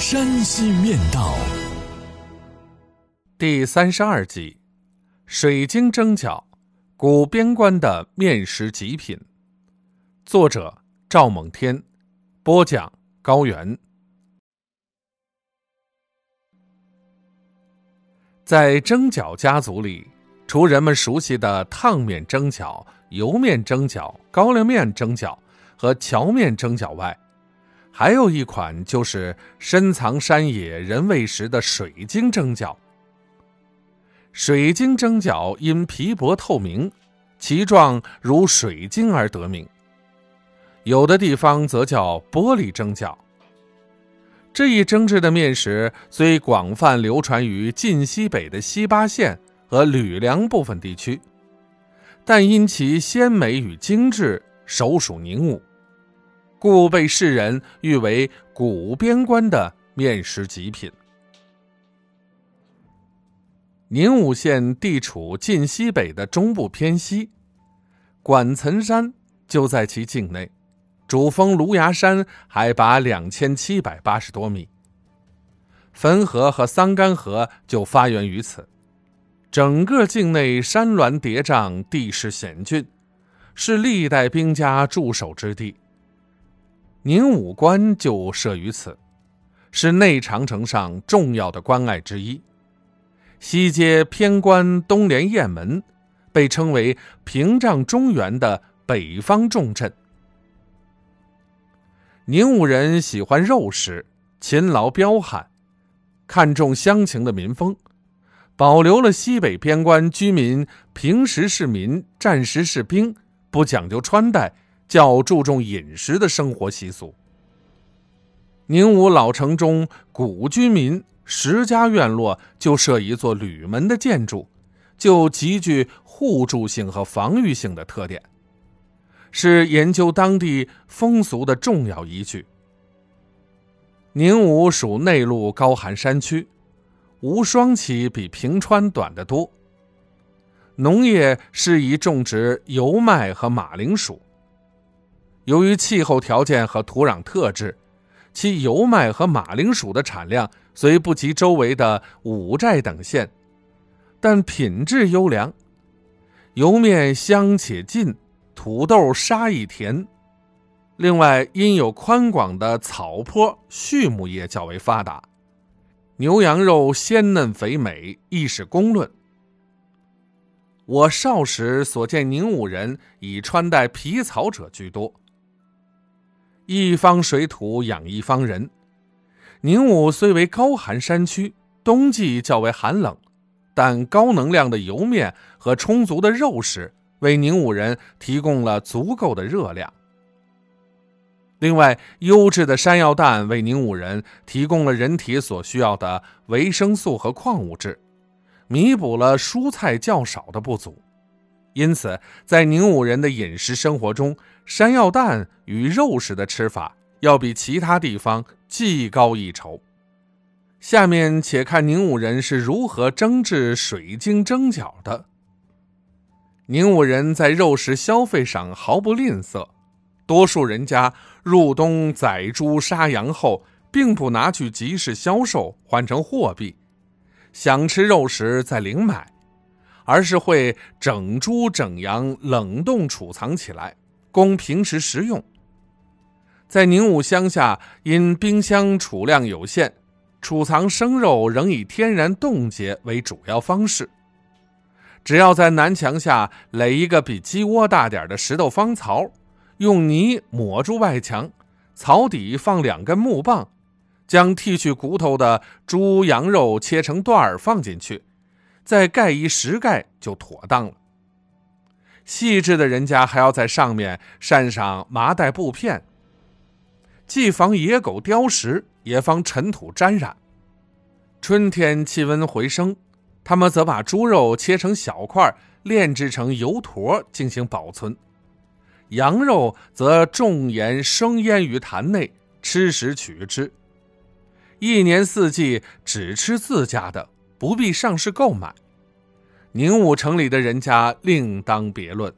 山西面道》第三十二集：水晶蒸饺，古边关的面食极品。作者：赵猛天，播讲：高原。在蒸饺家族里，除人们熟悉的烫面蒸饺、油面蒸饺、高粱面蒸饺和荞面蒸饺外，还有一款就是深藏山野人未食的水晶蒸饺。水晶蒸饺因皮薄透明，其状如水晶而得名。有的地方则叫玻璃蒸饺。这一蒸制的面食虽广泛流传于晋西北的西八县和吕梁部分地区，但因其鲜美与精致，首属宁武。故被世人誉为古边关的面食极品。宁武县地处晋西北的中部偏西，管岑山就在其境内，主峰芦芽山海拔两千七百八十多米，汾河和桑干河就发源于此。整个境内山峦叠嶂，地势险峻，是历代兵家驻守之地。宁武关就设于此，是内长城上重要的关隘之一。西接偏关，东连雁门，被称为屏障中原的北方重镇。宁武人喜欢肉食，勤劳彪悍，看重乡情的民风，保留了西北边关居民平时是民，战时是兵，不讲究穿戴。较注重饮食的生活习俗。宁武老城中古居民十家院落就设一座吕门的建筑，就极具互助性和防御性的特点，是研究当地风俗的重要依据。宁武属内陆高寒山区，无霜期比平川短得多。农业适宜种植油麦和马铃薯。由于气候条件和土壤特质，其油麦和马铃薯的产量虽不及周围的五寨等县，但品质优良。油面香且劲，土豆沙亦甜。另外，因有宽广的草坡，畜牧业较为发达，牛羊肉鲜嫩肥美，亦是公论。我少时所见宁武人以穿戴皮草者居多。一方水土养一方人。宁武虽为高寒山区，冬季较为寒冷，但高能量的油面和充足的肉食为宁武人提供了足够的热量。另外，优质的山药蛋为宁武人提供了人体所需要的维生素和矿物质，弥补了蔬菜较少的不足。因此，在宁武人的饮食生活中，山药蛋与肉食的吃法要比其他地方技高一筹。下面且看宁武人是如何蒸制水晶蒸饺的。宁武人在肉食消费上毫不吝啬，多数人家入冬宰猪杀羊后，并不拿去集市销售换成货币，想吃肉食再零买。而是会整猪整羊冷冻储藏起来，供平时食用。在宁武乡下，因冰箱储量有限，储藏生肉仍以天然冻结为主要方式。只要在南墙下垒一个比鸡窝大点的石头方槽，用泥抹住外墙，槽底放两根木棒，将剔去骨头的猪羊肉切成段儿放进去。再盖一石盖就妥当了。细致的人家还要在上面扇上麻袋布片，既防野狗叼食，也防尘土沾染。春天气温回升，他们则把猪肉切成小块，炼制成油坨进行保存；羊肉则重盐生腌于坛内，吃时取之。一年四季只吃自家的，不必上市购买。宁武城里的人家另当别论。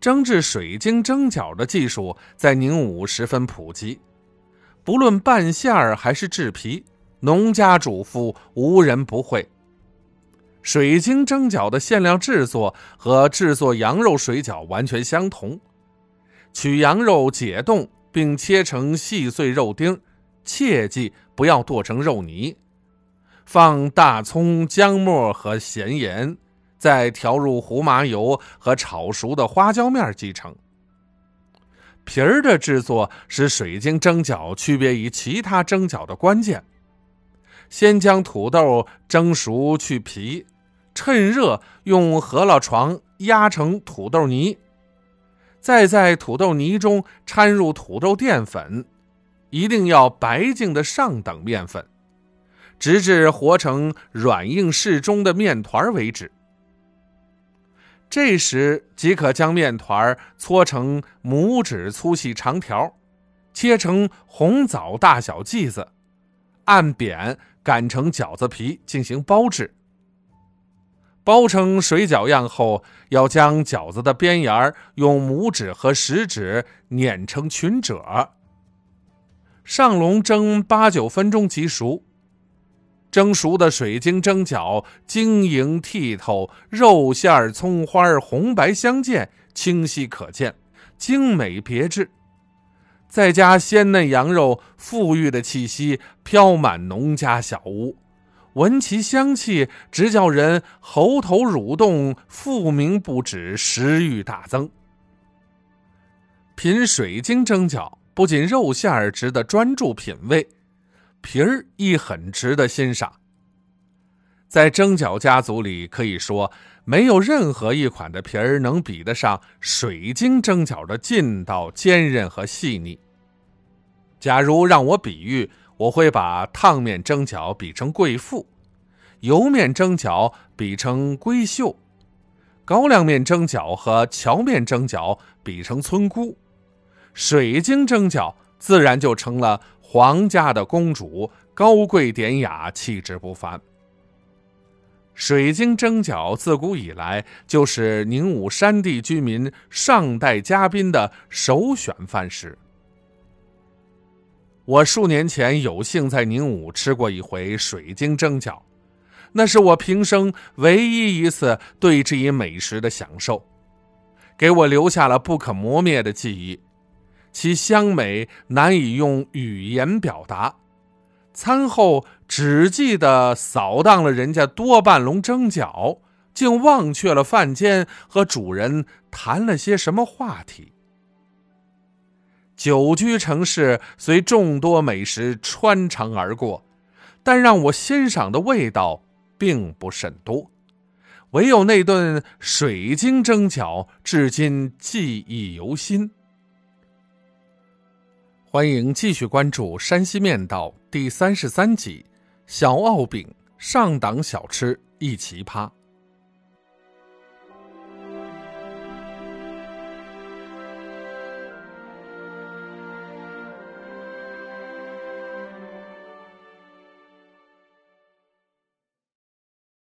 蒸制水晶蒸饺的技术在宁武十分普及，不论拌馅儿还是制皮。农家主妇无人不会。水晶蒸饺的馅料制作和制作羊肉水饺完全相同，取羊肉解冻并切成细碎肉丁，切记不要剁成肉泥。放大葱、姜末和咸盐，再调入胡麻油和炒熟的花椒面即成。皮儿的制作是水晶蒸饺区别于其他蒸饺的关键。先将土豆蒸熟去皮，趁热用饸饹床压成土豆泥，再在土豆泥中掺入土豆淀粉，一定要白净的上等面粉，直至和成软硬适中的面团为止。这时即可将面团搓成拇指粗细长条，切成红枣大小剂子，按扁。擀成饺子皮进行包制，包成水饺样后，要将饺子的边沿用拇指和食指碾成裙褶，上笼蒸八九分钟即熟。蒸熟的水晶蒸饺晶莹剔透，肉馅葱花红白相间，清晰可见，精美别致。再加鲜嫩羊肉，馥郁的气息飘满农家小屋，闻其香气，直叫人喉头蠕动，腹鸣不止，食欲大增。品水晶蒸饺，不仅肉馅儿值得专注品味，皮儿亦很值得欣赏。在蒸饺家族里，可以说没有任何一款的皮儿能比得上水晶蒸饺的劲道、坚韧和细腻。假如让我比喻，我会把烫面蒸饺比成贵妇，油面蒸饺比成闺秀，高粱面蒸饺和荞面蒸饺比成村姑，水晶蒸饺自然就成了皇家的公主，高贵典雅，气质不凡。水晶蒸饺自古以来就是宁武山地居民上待嘉宾的首选饭食。我数年前有幸在宁武吃过一回水晶蒸饺，那是我平生唯一一次对这一美食的享受，给我留下了不可磨灭的记忆，其香美难以用语言表达。餐后只记得扫荡了人家多半笼蒸饺，竟忘却了饭间和主人谈了些什么话题。久居城市，随众多美食穿肠而过，但让我欣赏的味道并不甚多，唯有那顿水晶蒸饺，至今记忆犹新。欢迎继续关注《山西面道》第三十三集：小奥饼上档小吃一奇葩。